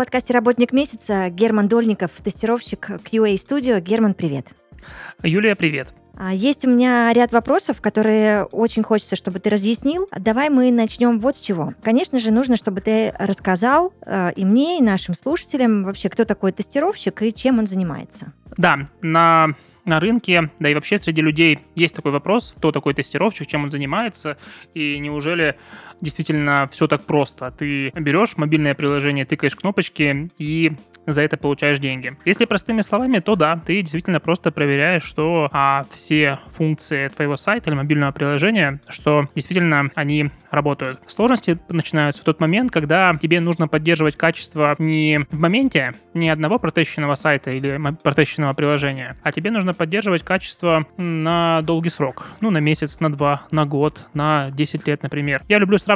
Подкасте «Работник месяца» Герман Дольников, тестировщик QA Studio. Герман, привет. Юлия, привет. А, Есть у меня ряд вопросов, которые очень хочется, чтобы ты разъяснил. Давай мы начнем вот с чего. Конечно же, нужно, чтобы ты рассказал э, и мне, и нашим слушателям вообще, кто такой тестировщик и чем он занимается. Да, на, на рынке, да и вообще среди людей есть такой вопрос, кто такой тестировщик, чем он занимается, и неужели действительно все так просто? Ты берешь мобильное приложение, тыкаешь кнопочки и за это получаешь деньги. Если простыми словами, то да, ты действительно просто проверяешь, что а, все функции твоего сайта или мобильного приложения, что действительно они работают. Сложности начинаются в тот момент, когда тебе нужно поддерживать качество не в моменте ни одного протещенного сайта или протещенного приложения, а тебе нужно поддерживать качество на долгий срок. Ну, на месяц, на два, на год, на 10 лет, например. Я люблю сравнивать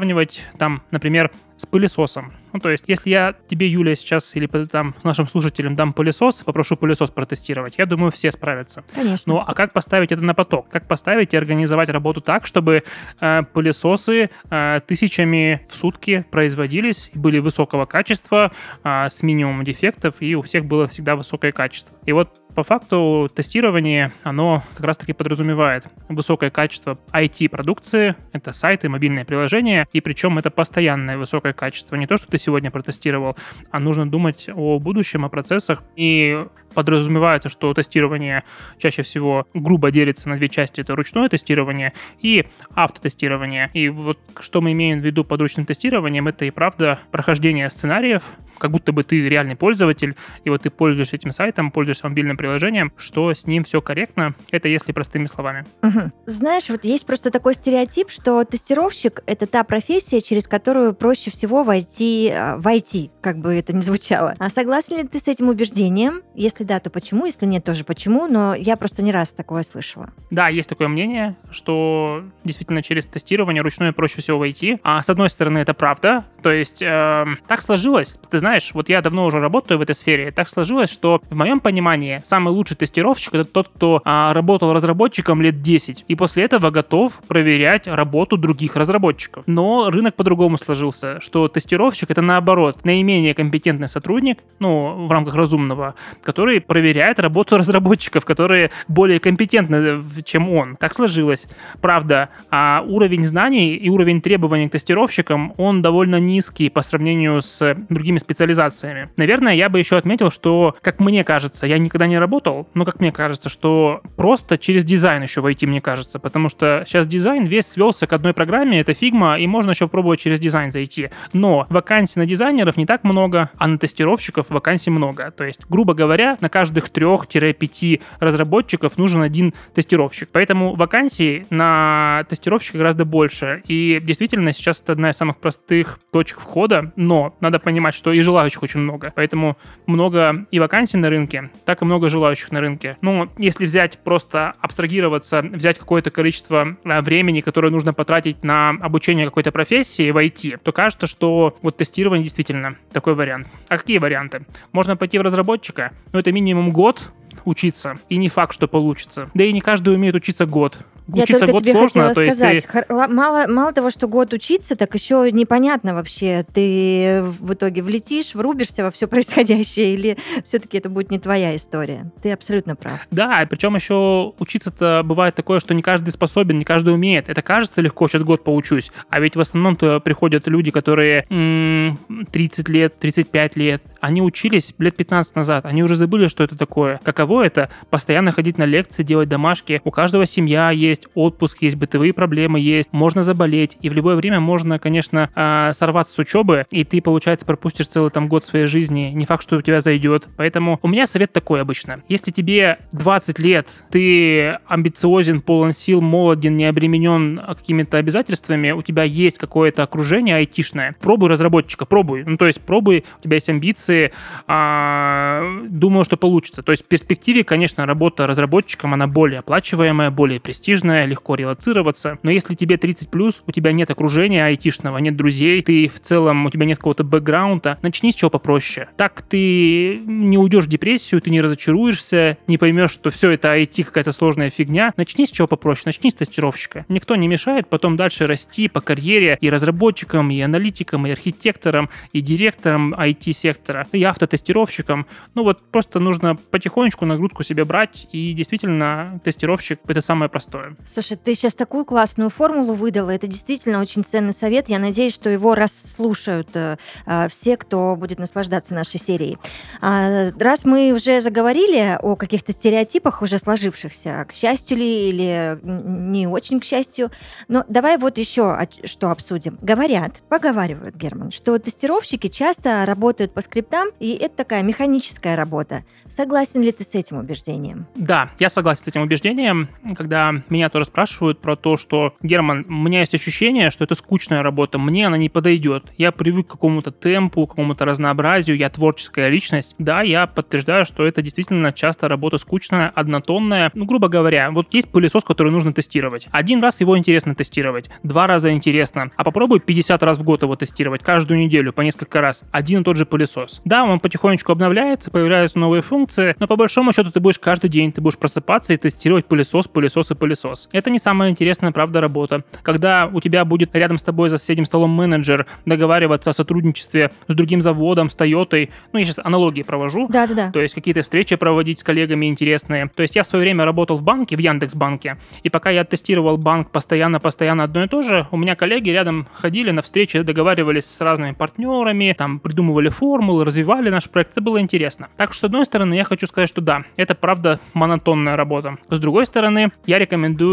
там, например, с пылесосом. Ну, то есть, если я тебе, Юля, сейчас или там нашим слушателям дам пылесос, попрошу пылесос протестировать, я думаю, все справятся. Конечно. Ну, а как поставить это на поток? Как поставить и организовать работу так, чтобы э, пылесосы э, тысячами в сутки производились, были высокого качества, э, с минимумом дефектов, и у всех было всегда высокое качество. И вот по факту тестирование, оно как раз-таки подразумевает высокое качество IT-продукции, это сайты, мобильные приложения, и причем это постоянное высокое качество. Не то, что ты сегодня протестировал, а нужно думать о будущем, о процессах, и подразумевается, что тестирование чаще всего грубо делится на две части. Это ручное тестирование и автотестирование. И вот что мы имеем в виду под ручным тестированием, это и правда прохождение сценариев, как будто бы ты реальный пользователь, и вот ты пользуешься этим сайтом, пользуешься мобильным приложением, что с ним все корректно, это если простыми словами. Мгм. Знаешь, вот есть просто такой стереотип, что тестировщик — это та профессия, через которую проще всего войти э, в IT, как бы это ни звучало. А согласен ли ты с этим убеждением? Если да, то почему? Если нет, тоже почему? Но я просто не раз такое слышала. Да, есть такое мнение, что действительно через тестирование ручное проще всего войти. А с одной стороны, это правда. То есть эм, так сложилось. Ты знаешь, вот я давно уже работаю в этой сфере. Так сложилось, что в моем понимании самый лучший тестировщик это тот, кто а, работал разработчиком лет 10 и после этого готов проверять работу других разработчиков. Но рынок по-другому сложился, что тестировщик это наоборот наименее компетентный сотрудник, ну, в рамках разумного, который проверяет работу разработчиков, которые более компетентны, э, чем он. Так сложилось. Правда, а уровень знаний и уровень требований к тестировщикам, он довольно низкий по сравнению с другими специализациями. Наверное, я бы еще отметил, что, как мне кажется, я никогда не работал, но как мне кажется, что просто через дизайн еще войти, мне кажется, потому что сейчас дизайн весь свелся к одной программе, это Figma, и можно еще пробовать через дизайн зайти. Но вакансий на дизайнеров не так много, а на тестировщиков вакансий много. То есть, грубо говоря, на каждых трех-пяти разработчиков нужен один тестировщик. Поэтому вакансий на тестировщика гораздо больше. И действительно, сейчас это одна из самых простых точек входа, но надо понимать, что и желающих очень много. Поэтому много и вакансий на рынке, так и много желающих на рынке. Ну, если взять просто абстрагироваться, взять какое-то количество э, времени, которое нужно потратить на обучение какой-то профессии в IT, то кажется, что вот тестирование действительно такой вариант. А какие варианты? Можно пойти в разработчика, но это минимум год учиться, и не факт, что получится. Да и не каждый умеет учиться год. Я Учиться только год тебе сложно, хотела то есть сказать, ты- мало, мало того, что год учиться, так еще непонятно вообще, ты в итоге влетишь, врубишься во все происходящее, или все-таки это будет не твоя история. Ты абсолютно прав. Да, причем еще учиться-то бывает такое, что не каждый способен, не каждый умеет. Это кажется легко, сейчас год поучусь. А ведь в основном-то приходят люди, которые м, 30 лет, 35 лет. Они учились лет 15 назад. Они уже забыли, что это такое. Каково это? Постоянно ходить на лекции, делать домашки. У каждого семья есть есть отпуск, есть бытовые проблемы, есть, можно заболеть, и в любое время можно, конечно, а, сорваться с учебы, и ты, получается, пропустишь целый там год своей жизни. Не факт, что у тебя зайдет. Поэтому у меня совет такой обычно. Если тебе 20 лет, ты амбициозен, полон сил, молоден, не обременен какими-то обязательствами, у тебя есть какое-то окружение айтишное, пробуй разработчика, пробуй. Ну, то есть пробуй, у тебя есть амбиции, а, думаю, что получится. То есть в перспективе, конечно, работа разработчиком, она более оплачиваемая, более престижная, легко релацироваться. Но если тебе 30 плюс, у тебя нет окружения айтишного, нет друзей, ты в целом, у тебя нет какого-то бэкграунда, начни с чего попроще. Так ты не уйдешь в депрессию, ты не разочаруешься, не поймешь, что все это IT какая-то сложная фигня. Начни с чего попроще, начни с тестировщика. Никто не мешает потом дальше расти по карьере и разработчикам, и аналитикам, и архитекторам, и директорам IT-сектора, и автотестировщикам. Ну вот просто нужно потихонечку нагрузку себе брать, и действительно тестировщик — это самое простое. Слушай, ты сейчас такую классную формулу выдала, это действительно очень ценный совет. Я надеюсь, что его расслушают э, э, все, кто будет наслаждаться нашей серией. А, раз мы уже заговорили о каких-то стереотипах уже сложившихся, к счастью ли или не очень к счастью, но давай вот еще что обсудим. Говорят, поговаривают, Герман, что тестировщики часто работают по скриптам, и это такая механическая работа. Согласен ли ты с этим убеждением? Да, я согласен с этим убеждением. Когда меня тоже спрашивают про то, что, Герман, у меня есть ощущение, что это скучная работа, мне она не подойдет. Я привык к какому-то темпу, к какому-то разнообразию, я творческая личность. Да, я подтверждаю, что это действительно часто работа скучная, однотонная. Ну, грубо говоря, вот есть пылесос, который нужно тестировать. Один раз его интересно тестировать, два раза интересно, а попробуй 50 раз в год его тестировать, каждую неделю, по несколько раз. Один и тот же пылесос. Да, он потихонечку обновляется, появляются новые функции, но по большому счету ты будешь каждый день, ты будешь просыпаться и тестировать пылесос, пылесос и пылесос. Это не самая интересная, правда, работа. Когда у тебя будет рядом с тобой за соседним столом менеджер договариваться о сотрудничестве с другим заводом, с Тойотой, ну, я сейчас аналогии провожу. Да-да-да. То есть какие-то встречи проводить с коллегами интересные. То есть я в свое время работал в банке, в Яндекс.Банке, и пока я тестировал банк постоянно-постоянно одно и то же, у меня коллеги рядом ходили на встречи, договаривались с разными партнерами, там придумывали формулы, развивали наш проект. Это было интересно. Так что, с одной стороны, я хочу сказать, что да, это правда монотонная работа. С другой стороны, я рекомендую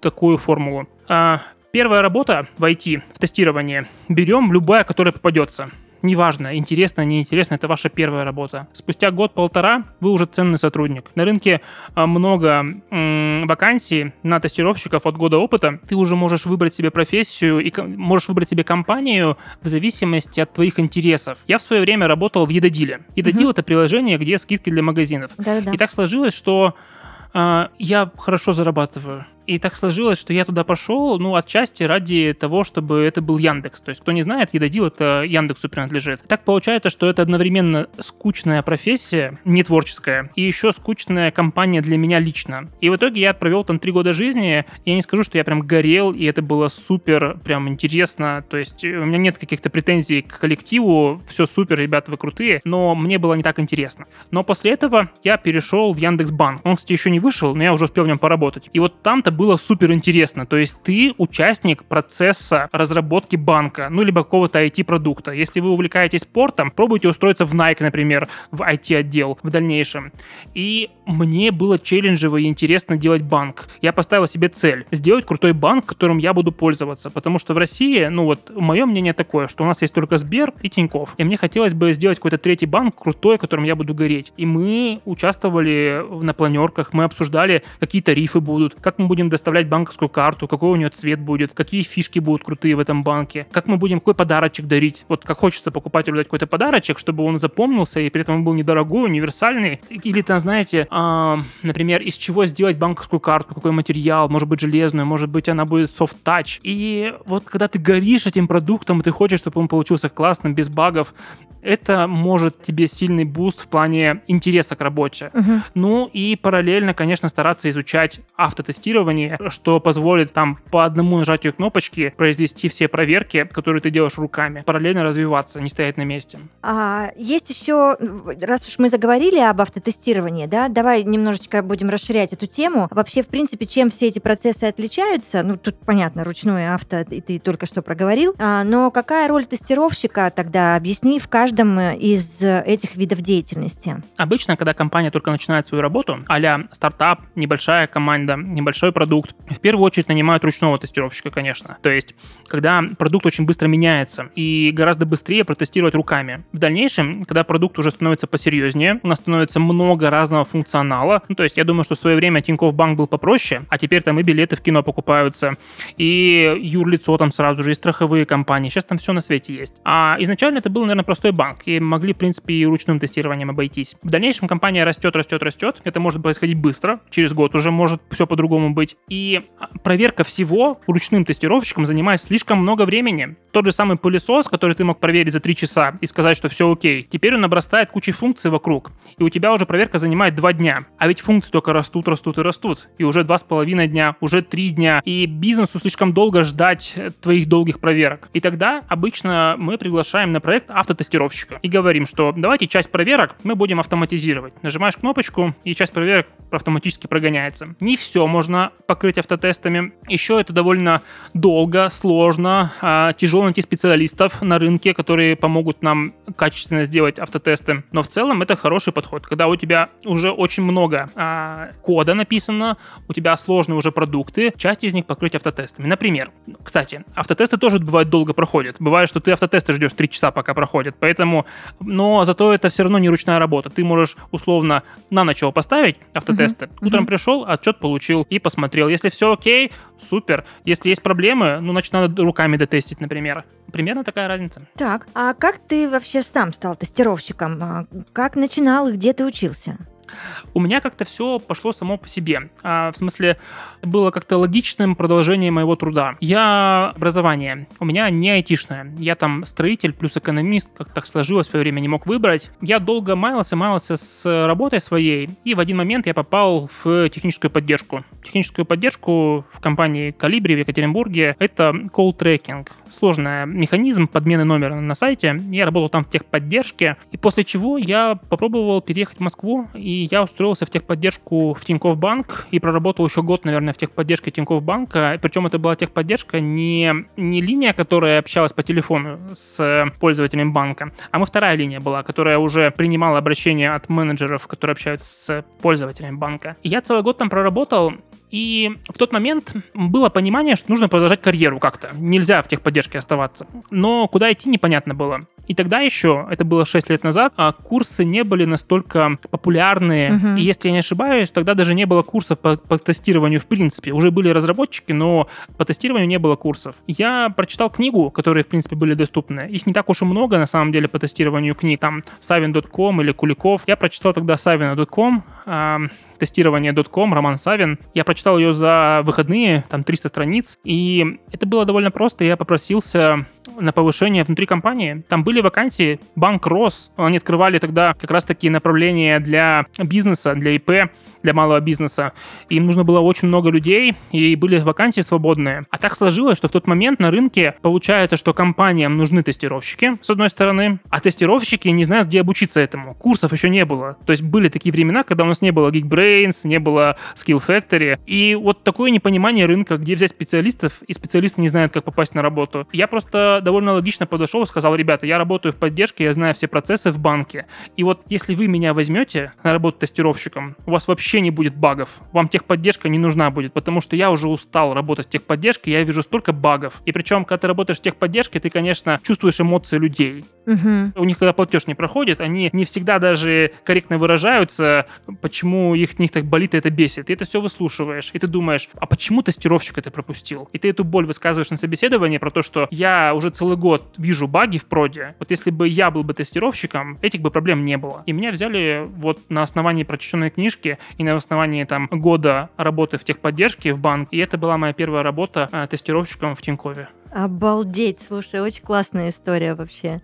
такую формулу. А, первая работа в IT, в тестировании, берем любая, которая попадется неважно, интересно, неинтересно, это ваша первая работа. Спустя год-полтора вы уже ценный сотрудник. На рынке а, много м- вакансий на тестировщиков от года опыта. Ты уже можешь выбрать себе профессию и можешь выбрать себе компанию в зависимости от твоих интересов. Я в свое время работал в Едодиле. Едодил mm-hmm. это приложение, где скидки для магазинов. Да-да-да. И так сложилось, что я хорошо зарабатываю. И так сложилось, что я туда пошел, ну, отчасти ради того, чтобы это был Яндекс. То есть, кто не знает, Едодил это Яндексу принадлежит. Так получается, что это одновременно скучная профессия, не творческая, и еще скучная компания для меня лично. И в итоге я провел там три года жизни. Я не скажу, что я прям горел, и это было супер, прям интересно. То есть, у меня нет каких-то претензий к коллективу, все супер, ребята, вы крутые, но мне было не так интересно. Но после этого я перешел в Яндекс.Банк. Он, кстати, еще не вышел, но я уже успел в нем поработать. И вот там-то было супер интересно. То есть ты участник процесса разработки банка, ну, либо какого-то IT-продукта. Если вы увлекаетесь спортом, пробуйте устроиться в Nike, например, в IT-отдел в дальнейшем. И мне было челленджево и интересно делать банк. Я поставил себе цель — сделать крутой банк, которым я буду пользоваться. Потому что в России, ну вот, мое мнение такое, что у нас есть только Сбер и Тиньков. И мне хотелось бы сделать какой-то третий банк крутой, которым я буду гореть. И мы участвовали на планерках, мы обсуждали, какие тарифы будут, как мы будем будем доставлять банковскую карту, какой у нее цвет будет, какие фишки будут крутые в этом банке, как мы будем какой подарочек дарить. Вот как хочется покупателю дать какой-то подарочек, чтобы он запомнился и при этом он был недорогой, универсальный. Или там, знаете, э, например, из чего сделать банковскую карту, какой материал, может быть железную, может быть она будет soft touch. И вот когда ты горишь этим продуктом, и ты хочешь, чтобы он получился классным, без багов, это может тебе сильный буст в плане интереса к работе. Uh-huh. Ну и параллельно, конечно, стараться изучать автотестирование, приложении, что позволит там по одному нажатию кнопочки произвести все проверки, которые ты делаешь руками, параллельно развиваться, не стоять на месте. А, есть еще, раз уж мы заговорили об автотестировании, да, давай немножечко будем расширять эту тему. Вообще, в принципе, чем все эти процессы отличаются? Ну, тут понятно, ручное авто, и ты только что проговорил. А, но какая роль тестировщика тогда? Объясни в каждом из этих видов деятельности. Обычно, когда компания только начинает свою работу, а стартап, небольшая команда, небольшой продукт, в первую очередь нанимают ручного тестировщика, конечно. То есть, когда продукт очень быстро меняется и гораздо быстрее протестировать руками. В дальнейшем, когда продукт уже становится посерьезнее, у нас становится много разного функционала. Ну, то есть, я думаю, что в свое время Тинькофф Банк был попроще, а теперь там и билеты в кино покупаются, и юрлицо там сразу же, и страховые компании. Сейчас там все на свете есть. А изначально это был, наверное, простой банк, и могли, в принципе, и ручным тестированием обойтись. В дальнейшем компания растет, растет, растет. Это может происходить быстро, через год уже может все по-другому быть. И проверка всего ручным тестировщиком занимает слишком много времени. Тот же самый пылесос, который ты мог проверить за 3 часа и сказать, что все окей, теперь он обрастает кучей функций вокруг. И у тебя уже проверка занимает 2 дня. А ведь функции только растут, растут и растут. И уже 2,5 дня, уже 3 дня. И бизнесу слишком долго ждать твоих долгих проверок. И тогда обычно мы приглашаем на проект автотестировщика и говорим, что давайте часть проверок мы будем автоматизировать. Нажимаешь кнопочку, и часть проверок автоматически прогоняется. Не все можно покрыть автотестами. Еще это довольно долго, сложно, а, тяжело найти специалистов на рынке, которые помогут нам качественно сделать автотесты. Но в целом это хороший подход. Когда у тебя уже очень много а, кода написано, у тебя сложные уже продукты, часть из них покрыть автотестами. Например, кстати, автотесты тоже бывают долго проходят. Бывает, что ты автотесты ждешь 3 часа, пока проходят. Поэтому, но зато это все равно не ручная работа. Ты можешь условно на ночь его поставить, автотесты. Uh-huh. Утром uh-huh. пришел, отчет получил и посмотрел. Если все окей, супер. Если есть проблемы, ну, значит, надо руками дотестить, например. Примерно такая разница. Так, а как ты вообще сам стал тестировщиком? А как начинал и где ты учился? У меня как-то все пошло само по себе. А, в смысле, было как-то логичным продолжением моего труда. Я образование. У меня не айтишное. Я там строитель плюс экономист, как так сложилось, в свое время не мог выбрать. Я долго маялся, маялся с работой своей, и в один момент я попал в техническую поддержку. Техническую поддержку в компании Калибри в Екатеринбурге это call tracking. Сложный механизм подмены номера на сайте. Я работал там в техподдержке, и после чего я попробовал переехать в Москву, и я устроился в техподдержку в Тинькофф Банк и проработал еще год, наверное, в техподдержке Тинькофф Банка. Причем это была техподдержка не, не линия, которая общалась по телефону с пользователем банка, а мы вторая линия была, которая уже принимала обращения от менеджеров, которые общаются с пользователями банка. И я целый год там проработал, и в тот момент было понимание, что нужно продолжать карьеру как-то. Нельзя в техподдержке оставаться. Но куда идти непонятно было. И тогда еще, это было 6 лет назад, а курсы не были настолько популярные. Uh-huh. И если я не ошибаюсь, тогда даже не было курсов по, по тестированию в принципе. Уже были разработчики, но по тестированию не было курсов. Я прочитал книгу, которые, в принципе, были доступны. Их не так уж и много, на самом деле, по тестированию книг. Там Savin.com или Куликов. Я прочитал тогда Savin.com, э, тестирование.com, Роман Савин. Я прочитал ее за выходные, там 300 страниц. И это было довольно просто. Я попросился на повышение внутри компании. Там были вакансии, банк рос, они открывали тогда как раз такие направления для бизнеса, для ИП, для малого бизнеса. Им нужно было очень много людей, и были вакансии свободные. А так сложилось, что в тот момент на рынке получается, что компаниям нужны тестировщики, с одной стороны, а тестировщики не знают, где обучиться этому. Курсов еще не было. То есть были такие времена, когда у нас не было Geekbrains, не было Skill Factory. И вот такое непонимание рынка, где взять специалистов, и специалисты не знают, как попасть на работу. Я просто довольно логично подошел и сказал, ребята, я работаю в поддержке, я знаю все процессы в банке. И вот если вы меня возьмете на работу тестировщиком, у вас вообще не будет багов. Вам техподдержка не нужна будет, потому что я уже устал работать в техподдержке, я вижу столько багов. И причем, когда ты работаешь в техподдержке, ты, конечно, чувствуешь эмоции людей. Угу. У них, когда платеж не проходит, они не всегда даже корректно выражаются, почему их них так болит и это бесит. Ты это все выслушиваешь, и ты думаешь, а почему тестировщик это пропустил? И ты эту боль высказываешь на собеседовании про то, что я уже целый год вижу баги в проде. Вот если бы я был бы тестировщиком, этих бы проблем не было. И меня взяли вот на основании прочтенной книжки и на основании там года работы в техподдержке в банк. И это была моя первая работа э, тестировщиком в Тинькове. Обалдеть, слушай, очень классная история вообще.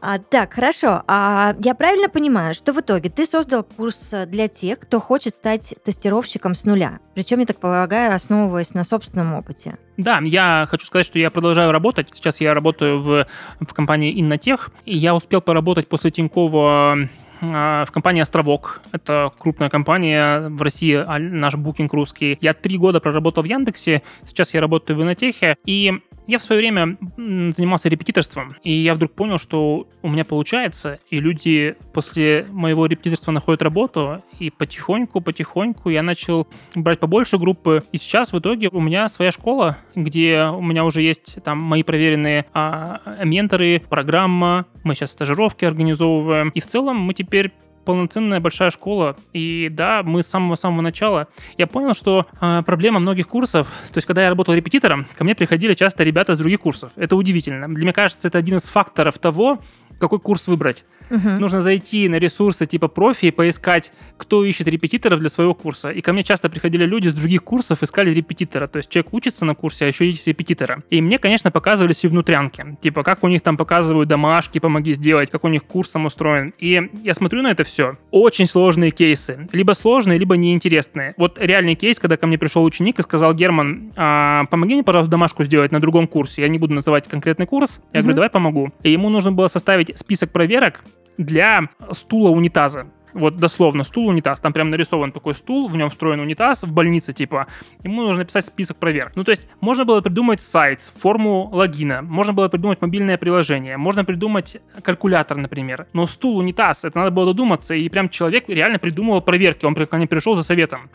А, так, хорошо. А я правильно понимаю, что в итоге ты создал курс для тех, кто хочет стать тестировщиком с нуля? Причем, я так полагаю, основываясь на собственном опыте. Да, я хочу сказать, что я продолжаю работать. Сейчас я работаю в, в компании Innotech, и я успел поработать после Тинькова а, в компании «Островок». Это крупная компания в России, а, наш букинг русский. Я три года проработал в Яндексе, сейчас я работаю в Инотехе, и Я в свое время занимался репетиторством, и я вдруг понял, что у меня получается, и люди после моего репетиторства находят работу, и потихоньку-потихоньку я начал брать побольше группы, и сейчас в итоге у меня своя школа, где у меня уже есть там мои проверенные а, менторы, программа, мы сейчас стажировки организовываем, и в целом мы теперь полноценная большая школа. И да, мы с самого-самого начала, я понял, что э, проблема многих курсов, то есть когда я работал репетитором, ко мне приходили часто ребята с других курсов. Это удивительно. Для меня кажется, это один из факторов того, какой курс выбрать. Угу. Нужно зайти на ресурсы типа профи и поискать, кто ищет репетиторов для своего курса. И ко мне часто приходили люди с других курсов, искали репетитора. То есть человек учится на курсе, а еще есть репетитора. И мне, конечно, показывались и внутрянки. Типа, как у них там показывают домашки, помоги сделать, как у них курс там устроен. И я смотрю на это все. Очень сложные кейсы. Либо сложные, либо неинтересные. Вот реальный кейс, когда ко мне пришел ученик и сказал, Герман, а, помоги мне, пожалуйста, домашку сделать на другом курсе. Я не буду называть конкретный курс. Я угу. говорю, давай помогу. И ему нужно было составить список проверок, для стула унитаза. Вот дословно, стул, унитаз. Там прям нарисован такой стул, в нем встроен унитаз в больнице, типа. Ему нужно написать список проверок. Ну, то есть, можно было придумать сайт, форму логина, можно было придумать мобильное приложение, можно придумать калькулятор, например. Но стул, унитаз, это надо было додуматься, и прям человек реально придумывал проверки. Он ко мне пришел за советом.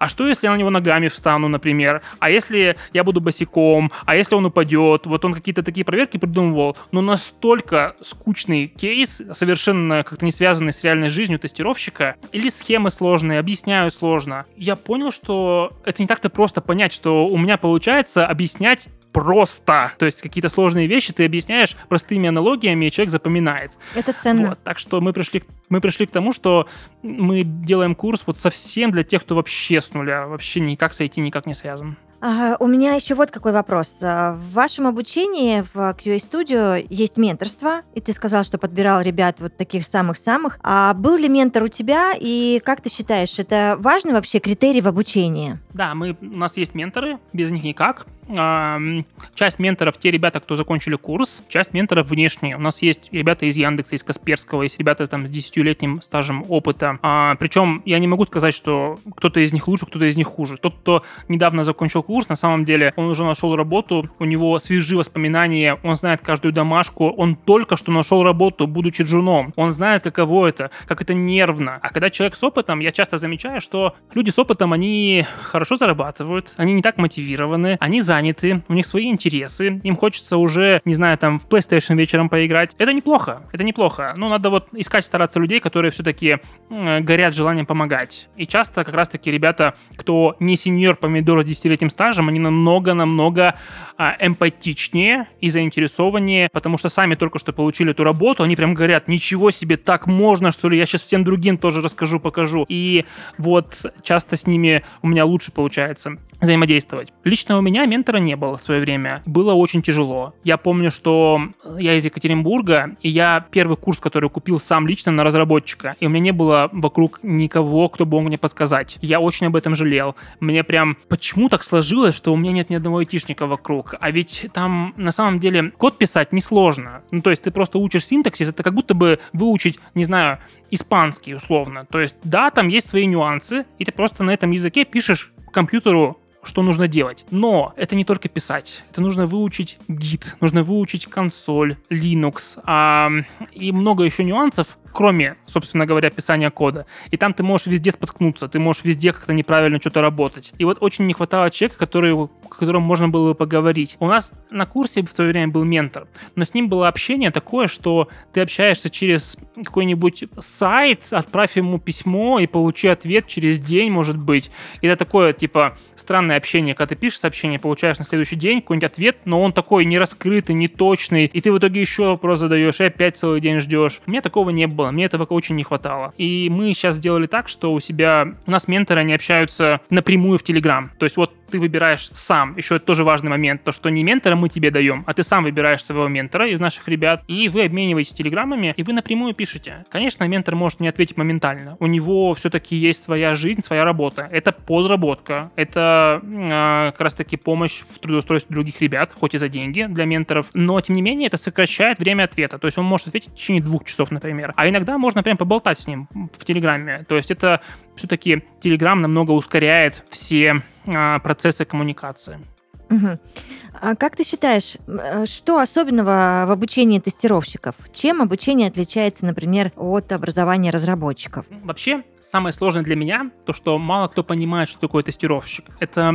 А что, если я на него ногами встану, например? А если я буду босиком? А если он упадет? Вот он какие-то такие проверки придумывал, но настолько скучный кейс, совершенно как-то не связанный с реальной жизнью тестировщика, или схемы сложные, объясняю сложно. Я понял, что это не так-то просто понять, что у меня получается объяснять просто. То есть какие-то сложные вещи ты объясняешь простыми аналогиями, и человек запоминает. Это ценно. Вот, так что мы пришли, мы пришли к тому, что мы делаем курс вот совсем для тех, кто вообще с нуля, вообще никак с IT никак не связан. А, у меня еще вот какой вопрос. А, в вашем обучении в QA Studio есть менторство, и ты сказал, что подбирал ребят вот таких самых-самых. А был ли ментор у тебя, и как ты считаешь, это важный вообще критерий в обучении? Да, мы, у нас есть менторы, без них никак. Часть менторов те ребята, кто закончили курс, часть менторов внешние. У нас есть ребята из Яндекса, из Касперского, есть ребята там, с 10-летним стажем опыта. А, причем я не могу сказать, что кто-то из них лучше, кто-то из них хуже. Тот, кто недавно закончил курс, на самом деле он уже нашел работу, у него свежие воспоминания, он знает каждую домашку, он только что нашел работу, будучи джуном. Он знает, каково это, как это нервно. А когда человек с опытом, я часто замечаю, что люди с опытом, они хорошо зарабатывают, они не так мотивированы, они заняты, у них свои интересы, им хочется уже, не знаю, там в PlayStation вечером поиграть. Это неплохо, это неплохо. Но надо вот искать, стараться людей, которые все-таки э, горят желанием помогать. И часто как раз-таки ребята, кто не сеньор помидор с 10-летним стажем, они намного-намного а, эмпатичнее и заинтересованнее, потому что сами только что получили эту работу, они прям говорят, ничего себе, так можно, что ли, я сейчас всем другим тоже расскажу, покажу. И вот часто с ними у меня лучше получается взаимодействовать. Лично у меня ментора не было в свое время. Было очень тяжело. Я помню, что я из Екатеринбурга, и я первый курс, который купил сам лично на разработчика, и у меня не было вокруг никого, кто бы мог мне подсказать. Я очень об этом жалел. Мне прям почему так сложилось, что у меня нет ни одного айтишника вокруг. А ведь там на самом деле код писать несложно. Ну, то есть ты просто учишь синтаксис, это как будто бы выучить, не знаю, испанский условно. То есть да, там есть свои нюансы, и ты просто на этом языке пишешь компьютеру что нужно делать. Но это не только писать. Это нужно выучить гид, нужно выучить консоль, Linux а, и много еще нюансов, кроме, собственно говоря, писания кода. И там ты можешь везде споткнуться, ты можешь везде как-то неправильно что-то работать. И вот очень не хватало человека, который, которому можно было бы поговорить. У нас на курсе в свое время был ментор, но с ним было общение такое, что ты общаешься через какой-нибудь сайт, отправь ему письмо и получи ответ через день, может быть. И это такое, типа, странное общение, когда ты пишешь сообщение, получаешь на следующий день какой-нибудь ответ, но он такой не раскрытый, не точный, и ты в итоге еще вопрос задаешь, и опять целый день ждешь. У меня такого не было было. Мне этого очень не хватало. И мы сейчас сделали так, что у себя... У нас менторы, они общаются напрямую в Телеграм. То есть вот ты выбираешь сам. Еще это тоже важный момент. То, что не ментора мы тебе даем, а ты сам выбираешь своего ментора из наших ребят, и вы обмениваетесь телеграммами, и вы напрямую пишете. Конечно, ментор может не ответить моментально. У него все-таки есть своя жизнь, своя работа. Это подработка. Это э, как раз-таки помощь в трудоустройстве других ребят, хоть и за деньги для менторов. Но, тем не менее, это сокращает время ответа. То есть он может ответить в течение двух часов, например. А иногда можно прям поболтать с ним в Телеграме. То есть это все-таки Телеграм намного ускоряет все а, процессы коммуникации. Мгм. А как ты считаешь, э, что особенного в обучении тестировщиков? Чем обучение отличается, например, от образования разработчиков? Вообще, самое сложное для меня, то, что мало кто понимает, что такое тестировщик. Это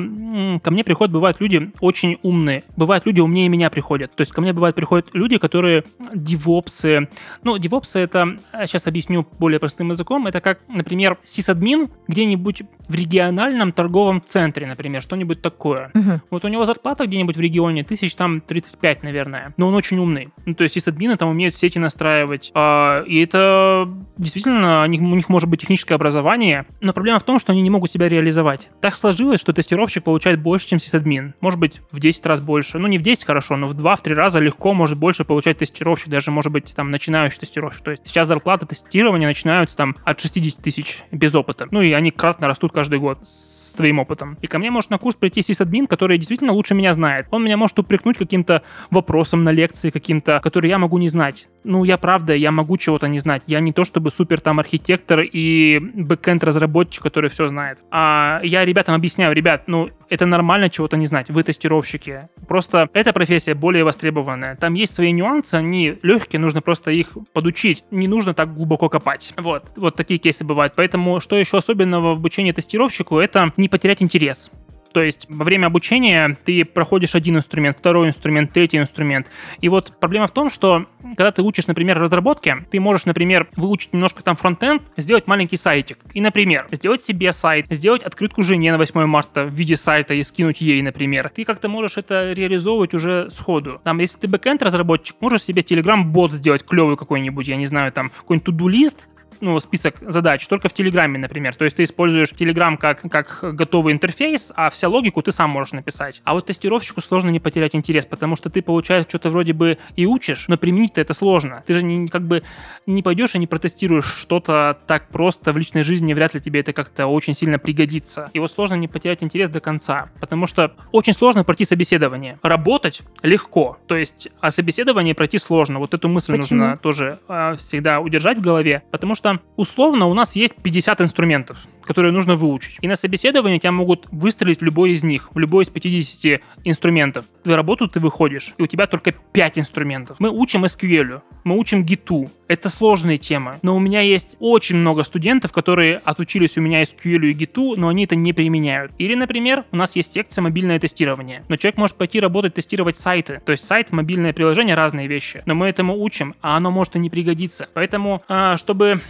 ко мне приходят, бывают люди очень умные. Бывают люди умнее меня приходят. То есть ко мне бывают приходят люди, которые девопсы. Ну, девопсы это, сейчас объясню более простым языком, это как, например, сисадмин где-нибудь в региональном торговом центре, например, что-нибудь такое. Мгм. Вот у него зарплата где-нибудь в регионе тысяч там 35, наверное. Но он очень умный. Ну, то есть сисадмины там умеют сети настраивать. А, и это действительно, у них может быть техническое образование, но проблема в том, что они не могут себя реализовать. Так сложилось, что тестировщик получает больше, чем сисадмин. Может быть, в 10 раз больше. Ну, не в 10 хорошо, но в 2-3 раза легко может больше получать тестировщик, даже, может быть, там, начинающий тестировщик. То есть сейчас зарплаты тестирования начинаются там от 60 тысяч без опыта. Ну, и они кратно растут каждый год с твоим опытом. И ко мне может на курс прийти сисадмин, который действительно лучше меня знает. Он меня может упрекнуть каким-то вопросом на лекции каким-то, который я могу не знать. Ну, я правда, я могу чего-то не знать. Я не то чтобы супер там архитектор и бэкэнд разработчик, который все знает. А я ребятам объясняю, ребят, ну, это нормально чего-то не знать. Вы тестировщики. Просто эта профессия более востребованная. Там есть свои нюансы, они легкие, нужно просто их подучить. Не нужно так глубоко копать. Вот, вот такие кейсы бывают. Поэтому, что еще особенного в обучении тестировщику, это не потерять интерес. То есть во время обучения ты проходишь один инструмент, второй инструмент, третий инструмент. И вот проблема в том, что когда ты учишь, например, разработке, ты можешь, например, выучить немножко там фронтенд, сделать маленький сайтик. И, например, сделать себе сайт, сделать открытку жене на 8 марта в виде сайта и скинуть ей, например. Ты как-то можешь это реализовывать уже сходу. Там, если ты бэкенд разработчик, можешь себе Telegram-бот сделать клевый какой-нибудь, я не знаю, там, какой-нибудь to-do лист, ну, список задач только в Телеграме, например. То есть ты используешь Телеграм как, как готовый интерфейс, а вся логику ты сам можешь написать. А вот тестировщику сложно не потерять интерес, потому что ты, получается, что-то вроде бы и учишь, но применить-то это сложно. Ты же не, как бы не пойдешь и не протестируешь что-то так просто в личной жизни, вряд ли тебе это как-то очень сильно пригодится. И вот сложно не потерять интерес до конца, потому что очень сложно пройти собеседование. Работать легко, то есть, а собеседование пройти сложно. Вот эту мысль Почему? нужно тоже а, всегда удержать в голове, потому что условно у нас есть 50 инструментов, которые нужно выучить. И на собеседовании тебя могут выстрелить в любой из них, в любой из 50 инструментов. Твою работу ты выходишь, и у тебя только 5 инструментов. Мы учим SQL, мы учим Git. Это сложные темы. Но у меня есть очень много студентов, которые отучились у меня SQL и Git, но они это не применяют. Или, например, у нас есть секция мобильное тестирование. Но человек может пойти работать, тестировать сайты. То есть сайт, мобильное приложение, разные вещи. Но мы этому учим, а оно может и не пригодиться. Поэтому, а, чтобы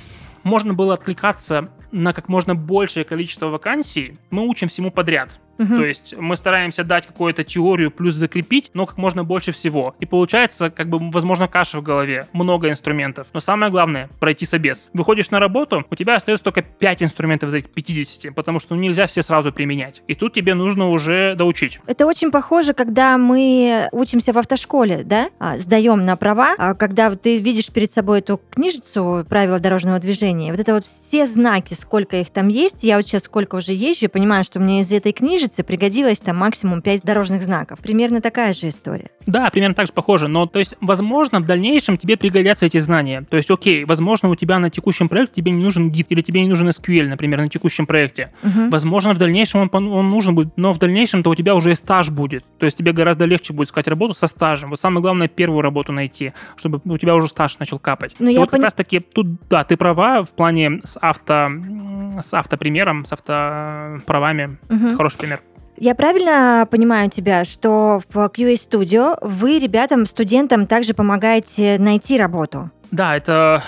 можно было откликаться на как можно большее количество вакансий, мы учим всему подряд. Мгм. То есть мы стараемся дать какую-то теорию плюс закрепить, но как можно больше всего. И получается, как бы, возможно, каша в голове, много инструментов. Но самое главное — пройти собес. Выходишь на работу, у тебя остается только 5 инструментов из этих 50, потому что ну, нельзя все сразу применять. И тут тебе нужно уже доучить. Это очень похоже, когда мы учимся в автошколе, да, а, сдаем на права, а когда ты видишь перед собой эту книжицу правила дорожного движения, вот это вот все знаки, сколько их там есть, я вот сейчас сколько уже езжу, понимаю, что мне из этой книжицы пригодилось там максимум 5 дорожных знаков. Примерно такая же история. Да, примерно так же похоже, но то есть, возможно, в дальнейшем тебе пригодятся эти знания. То есть, окей, возможно, у тебя на текущем проекте тебе не нужен гид или тебе не нужен SQL, например, на текущем проекте. Мгм. Возможно, в дальнейшем он, пон- он нужен будет, но в дальнейшем-то у тебя уже и стаж будет. То есть тебе гораздо легче будет искать работу со стажем. Вот самое главное первую работу найти, чтобы у тебя уже стаж начал капать. Ну, И я вот как пони- раз таки тут, да, ты права в плане с авто с автопримером, с автоправами. Мгм. Хороший пример. Я правильно понимаю тебя, что в QA Studio вы ребятам, студентам также помогаете найти работу? Да, это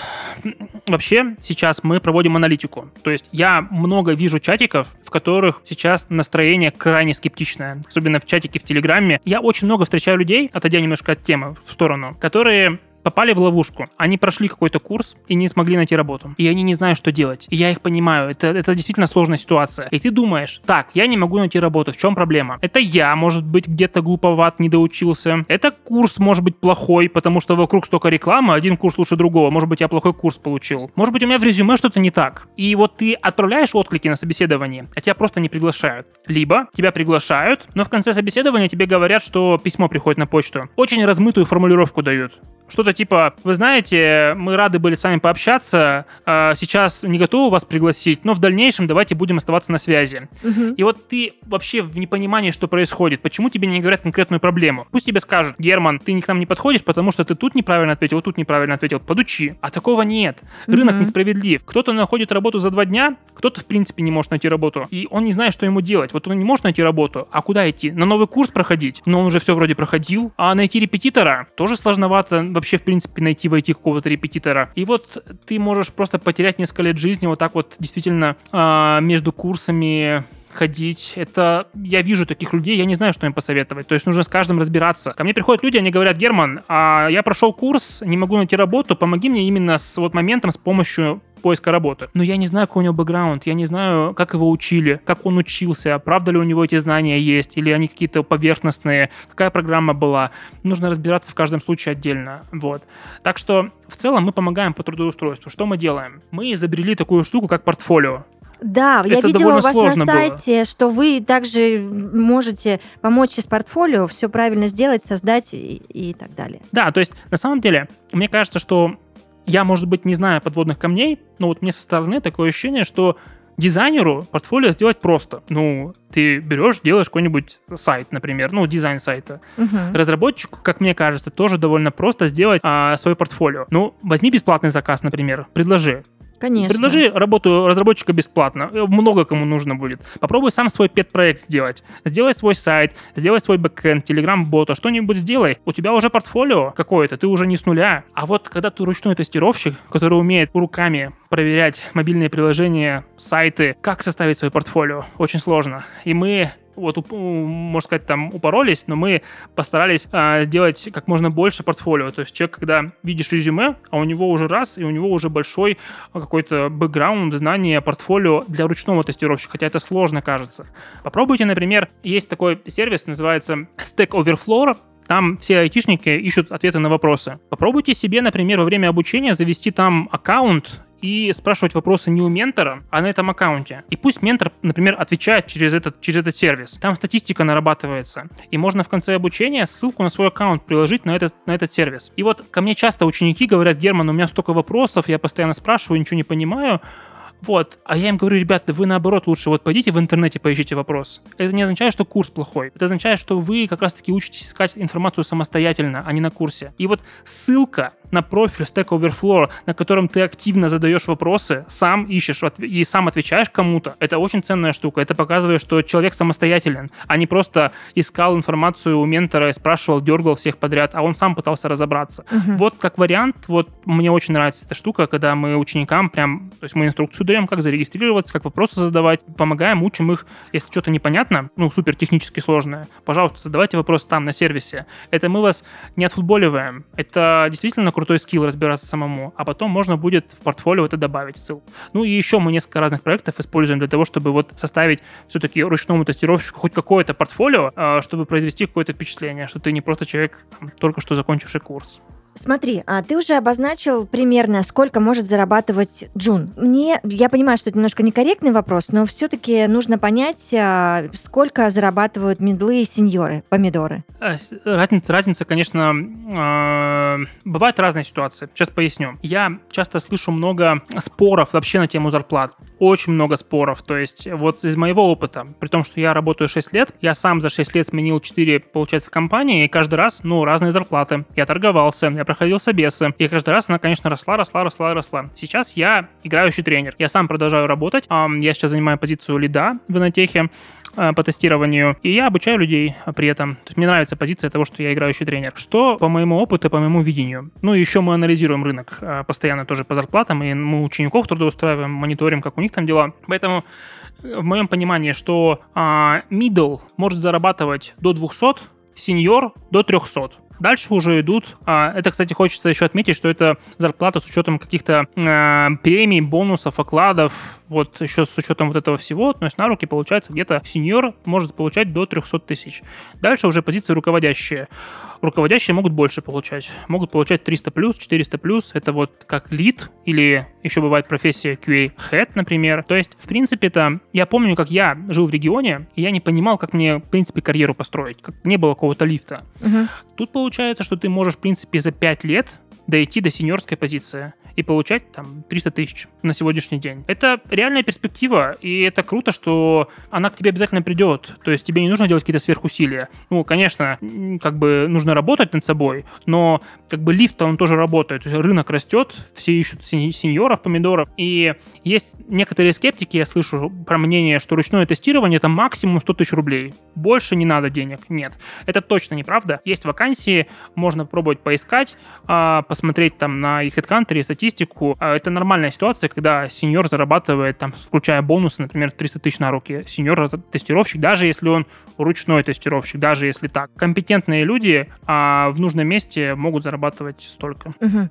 вообще сейчас мы проводим аналитику. То есть я много вижу чатиков, в которых сейчас настроение крайне скептичное, особенно в чатике в Телеграме. Я очень много встречаю людей, отойдя немножко от темы в сторону, которые попали в ловушку. Они прошли какой-то курс и не смогли найти работу. И они не знают, что делать. И я их понимаю. Это, это действительно сложная ситуация. И ты думаешь, так, я не могу найти работу. В чем проблема? Это я, может быть, где-то глуповат, не доучился. Это курс, может быть, плохой, потому что вокруг столько рекламы, один курс лучше другого. Может быть, я плохой курс получил. Может быть, у меня в резюме что-то не так. И вот ты отправляешь отклики на собеседование, а тебя просто не приглашают. Либо тебя приглашают, но в конце собеседования тебе говорят, что письмо приходит на почту. Очень размытую формулировку дают. Что-то типа, вы знаете, мы рады были с вами пообщаться, а сейчас не готовы вас пригласить, но в дальнейшем давайте будем оставаться на связи. Мгм. И вот ты вообще в непонимании, что происходит, почему тебе не говорят конкретную проблему. Пусть тебе скажут, Герман, ты к нам не подходишь, потому что ты тут неправильно ответил, тут неправильно ответил, подучи. А такого нет. Рынок Мгм. несправедлив. Кто-то находит работу за два дня, кто-то в принципе не может найти работу. И он не знает, что ему делать. Вот он не может найти работу, а куда идти? На новый курс проходить? Но он уже все вроде проходил. А найти репетитора тоже сложновато вообще в принципе найти войти какого-то репетитора. И вот ты можешь просто потерять несколько лет жизни вот так вот действительно а, между курсами ходить. Это я вижу таких людей, я не знаю, что им посоветовать. То есть нужно с каждым разбираться. Ко мне приходят люди, они говорят, Герман, а я прошел курс, не могу найти работу, помоги мне именно с вот моментом, с помощью поиска работы. Но я не знаю, какой у него бэкграунд, я не знаю, как его учили, как он учился, правда ли у него эти знания есть, или они какие-то поверхностные, какая программа была. Нужно разбираться в каждом случае отдельно. Вот. Так что в целом мы помогаем по трудоустройству. Что мы делаем? Мы изобрели такую штуку, как портфолио. Да, я Это видела довольно у вас на было. сайте, что вы также можете помочь из портфолио все правильно сделать, создать и, и так далее. Да, то есть на самом деле, мне кажется, что я, может быть, не знаю подводных камней, но вот мне со стороны такое ощущение, что дизайнеру портфолио сделать просто. Ну, ты берешь, делаешь какой-нибудь сайт, например, ну, дизайн сайта. Мгм. Разработчику, как мне кажется, тоже довольно просто сделать а, свое портфолио. Ну, возьми бесплатный заказ, например, предложи. Конечно. Предложи работу разработчика бесплатно. Э, Много кому нужно будет. Попробуй сам свой пет-проект сделать. Сделай свой сайт, сделай свой бэкэнд, телеграм-бота, что-нибудь сделай. У тебя уже портфолио какое-то, ты уже не с нуля. А вот когда ты ручной тестировщик, который умеет руками проверять мобильные приложения, сайты, как составить свое портфолио? Очень сложно. И мы вот, можно сказать, там упоролись, но мы постарались а, сделать как можно больше портфолио. То есть человек, когда видишь резюме, а у него уже раз, и у него уже большой а, какой-то бэкграунд, знание, портфолио для ручного тестировщика, хотя это сложно кажется. Попробуйте, например, есть такой сервис, называется Stack Overflow, там все айтишники ищут ответы на вопросы. Попробуйте себе, например, во время обучения завести там аккаунт и спрашивать вопросы не у ментора, а на этом аккаунте. И пусть ментор, например, отвечает через этот, через этот сервис. Там статистика нарабатывается. И можно в конце обучения ссылку на свой аккаунт приложить на этот, на этот сервис. И вот ко мне часто ученики говорят, Герман, у меня столько вопросов, я постоянно спрашиваю, ничего не понимаю. Вот, а я им говорю, ребята, вы наоборот лучше вот пойдите в интернете поищите вопрос. Это не означает, что курс плохой. Это означает, что вы как раз-таки учитесь искать информацию самостоятельно, а не на курсе. И вот ссылка на профиль Stack Overflow, на котором ты активно задаешь вопросы, сам ищешь и сам отвечаешь кому-то, это очень ценная штука. Это показывает, что человек самостоятелен, а не просто искал информацию у ментора и спрашивал, дергал всех подряд, а он сам пытался разобраться. Мгм. Вот как вариант, вот мне очень нравится эта штука, когда мы ученикам прям, то есть мы инструкцию даем, как зарегистрироваться, как вопросы задавать, помогаем, учим их, если что-то непонятно, ну, супер технически сложное, пожалуйста, задавайте вопрос там, на сервисе. Это мы вас не отфутболиваем. Это действительно крутой скилл разбираться самому, а потом можно будет в портфолио это добавить ссылку. Ну и еще мы несколько разных проектов используем для того, чтобы вот составить все-таки ручному тестировщику хоть какое-то портфолио, а, чтобы произвести какое-то впечатление, что ты не просто человек, только что закончивший курс. Смотри, а ты уже обозначил примерно, сколько может зарабатывать Джун. Мне, я понимаю, что это немножко некорректный вопрос, но все-таки нужно понять, а, сколько зарабатывают медлы и сеньоры, помидоры. А, Разница, разница, конечно, э, бывают разные ситуации. Сейчас поясню. Я часто слышу много споров вообще на тему зарплат. Очень много споров. То есть вот из моего опыта, при том, что я работаю 6 лет, я сам за 6 лет сменил 4, получается, компании, и каждый раз, ну, разные зарплаты. Я торговался, я проходил собесы, и каждый раз она, конечно, росла, росла, росла, росла. Сейчас я играющий тренер. Я сам продолжаю работать. Я сейчас занимаю позицию лида в инотехе э, по тестированию, и я обучаю людей а, при этом. То есть мне нравится позиция того, что я играющий тренер. Что по моему опыту, по моему видению. Ну еще мы анализируем рынок э, постоянно тоже по зарплатам, и мы учеников трудоустраиваем, мониторим, как у них там дела. Поэтому э, в моем понимании, что а, middle может зарабатывать до 200, сеньор до 300. Дальше уже идут. а, Это, кстати, хочется еще отметить, что это зарплата с учетом каких-то э, премий, бонусов, окладов, вот еще с учетом вот этого всего, то есть на руки получается где-то сеньор может получать до 300 тысяч. Дальше уже позиции руководящие. Руководящие могут больше получать. Могут получать 300 плюс, 400 плюс. Это вот как лид или еще бывает профессия QA Head, например. То есть, в принципе, это я помню, как я жил в регионе, и я не понимал, как мне, в принципе, карьеру построить. Как не было какого-то лифта. Мгм. Тут получается, что ты можешь, в принципе, за 5 лет дойти до сеньорской позиции и получать там 300 тысяч на сегодняшний день. Это реальная перспектива, и это круто, что она к тебе обязательно придет. То есть тебе не нужно делать какие-то сверхусилия. Ну, конечно, как бы нужно работать над собой, но как бы лифт он тоже работает. То есть рынок растет, все ищут сен- сеньоров, помидоров. И есть некоторые скептики, я слышу про мнение, что ручное тестирование это максимум 100 тысяч рублей. Больше не надо денег. Нет. Это точно неправда. Есть вакансии, можно пробовать поискать, а, посмотреть там на их HeadHunter и статистику. А, Это нормальная ситуация, когда сеньор зарабатывает, там, включая бонусы, например, 300 тысяч на руки. Сеньор-тестировщик, даже если он ручной тестировщик, даже если так. Компетентные люди а, в нужном месте могут зарабатывать столько. Мгм.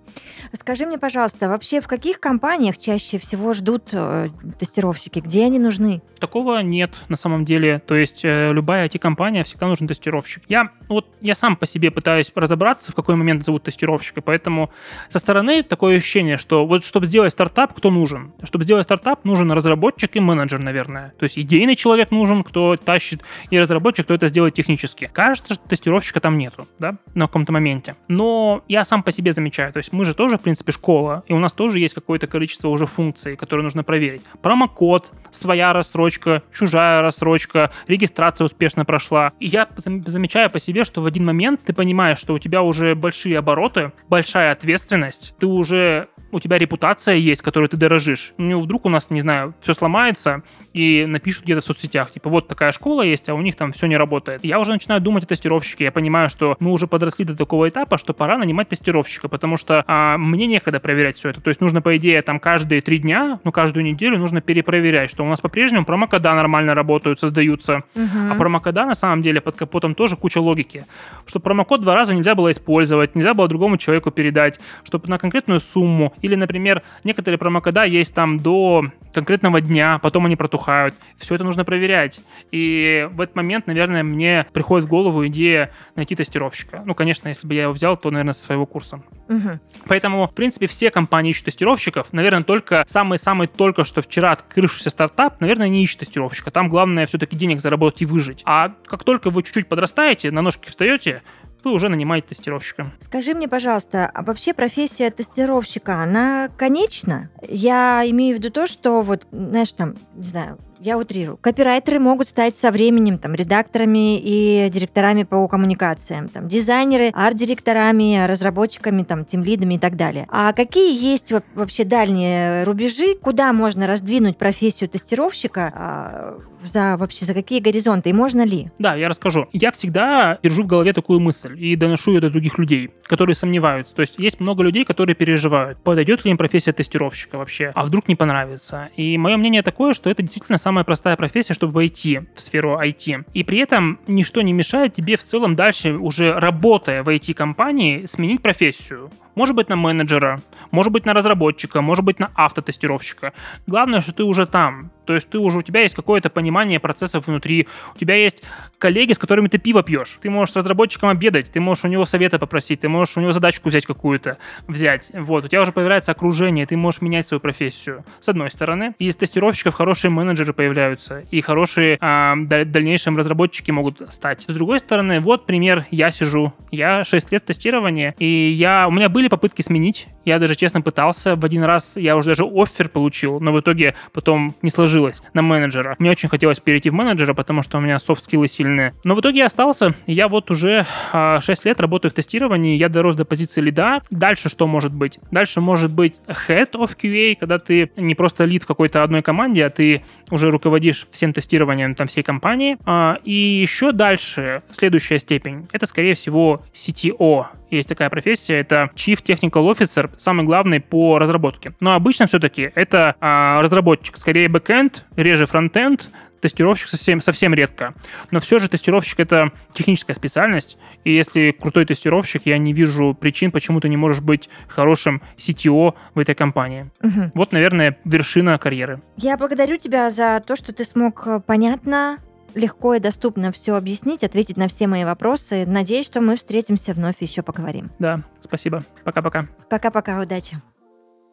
Скажи мне, пожалуйста, вообще в каких компаниях чаще всего ждут э, тестировщики? Где они нужны? Такого нет на самом деле. То есть э, любая IT-компания всегда нужен тестировщик. Я вот я сам по себе пытаюсь разобраться, в какой момент зовут тестировщика, поэтому со стороны такое ощущение, что вот чтобы сделать стартап, кто нужен? Чтобы сделать стартап, нужен разработчик и менеджер, наверное. То есть идейный человек нужен, кто тащит, и разработчик, кто это сделает технически. Кажется, что тестировщика там нету, да, на каком-то моменте. Но я сам по себе замечаю, то есть мы же тоже, в принципе, школа, и у нас тоже есть какое-то количество уже функций, которые нужно проверить. Промокод, своя рассрочка, чужая рассрочка, регистрация успешно прошла. И я зам- замечаю по себе, что в один момент ты понимаешь, что у тебя уже большие обороты, большая ответственность, ты уже у тебя репутация есть, которой ты дорожишь. Ну, вдруг у нас, не знаю, все сломается и напишут где-то в соцсетях, типа, вот такая школа есть, а у них там все не работает. Я уже начинаю думать о тестировщике, я понимаю, что мы уже подросли до такого этапа, что пора нанимать тестировщика, потому что а, мне некогда проверять все это. То есть нужно, по идее, там каждые три дня, ну, каждую неделю нужно перепроверять, что у нас по-прежнему промокода нормально работают, создаются, Мгм. а промокода на самом деле под капотом тоже куча логики. Что промокод два раза нельзя было использовать, нельзя было другому человеку передать, чтобы на конкретную сумму. Или, например, некоторые промокода есть там до конкретного дня, потом они протухают. Все это нужно проверять. И в этот момент, наверное, мне приходит в голову идея найти тестировщика. Ну, конечно, если бы я его взял, то, наверное, со своего курса. Мгм. Поэтому, в принципе, все компании ищут тестировщиков. Наверное, только самый-самый только что вчера открывшийся стартап, наверное, не ищет тестировщика. Там главное все-таки денег заработать и выжить. А как только вы чуть-чуть подрастаете, на ножки встаете, вы уже нанимаете тестировщика. Скажи мне, пожалуйста, а вообще профессия тестировщика, она конечна? Я имею в виду то, что вот, знаешь, там, не знаю, я утрирую. Копирайтеры могут стать со временем там редакторами и директорами по коммуникациям, там дизайнеры, арт-директорами, разработчиками, там тимлидами и так далее. А какие есть во- вообще дальние рубежи, куда можно раздвинуть профессию тестировщика а, за вообще за какие горизонты и можно ли? Да, я расскажу. Я всегда держу в голове такую мысль и доношу ее до других людей, которые сомневаются. То есть есть много людей, которые переживают, подойдет ли им профессия тестировщика вообще, а вдруг не понравится. И мое мнение такое, что это действительно самая простая профессия, чтобы войти в сферу IT. И при этом ничто не мешает тебе в целом дальше, уже работая в IT-компании, сменить профессию. Может быть, на менеджера, может быть, на разработчика, может быть, на автотестировщика. Главное, что ты уже там. То есть ты уже, у тебя есть какое-то понимание процессов внутри, у тебя есть коллеги, с которыми ты пиво пьешь. Ты можешь с разработчиком обедать, ты можешь у него совета попросить, ты можешь у него задачку взять какую-то, взять. Вот, у тебя уже появляется окружение, ты можешь менять свою профессию. С одной стороны. Из тестировщиков хорошие менеджеры появляются, и хорошие даль- дальнейшем разработчики могут стать. С другой стороны, вот пример, я сижу, я 6 лет тестирования, и я, у меня были попытки сменить, я даже честно пытался, в один раз я уже даже оффер получил, но в итоге потом не сложилось на менеджера. Мне очень хотелось перейти в менеджера, потому что у меня софт-скиллы сильные. Но в итоге я остался, я вот уже а, 6 лет работаю в тестировании, я дорос до позиции лида. Дальше что может быть? Дальше может быть head of QA, когда ты не просто лид в какой-то одной команде, а ты уже руководишь всем тестированием там всей компании. А, и еще дальше, следующая степень, это, скорее всего, CTO. Есть такая профессия, это Chief Technical Officer, самый главный по разработке. Но обычно все-таки это а, разработчик, скорее бэкэнд, реже фронтенд, тестировщик совсем, совсем редко. Но все же тестировщик — это техническая специальность, и если крутой тестировщик, я не вижу причин, почему ты не можешь быть хорошим CTO в этой компании. Мгм. Вот, наверное, вершина карьеры. Я благодарю тебя за то, что ты смог э, понятно легко и доступно все объяснить, ответить на все мои вопросы. Надеюсь, что мы встретимся вновь и еще поговорим. Да, спасибо. Пока-пока. Пока-пока, удачи.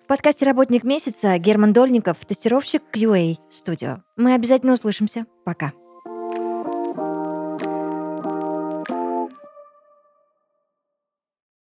В подкасте «Работник месяца» Герман Дольников, тестировщик QA Studio. Мы обязательно услышимся. Пока.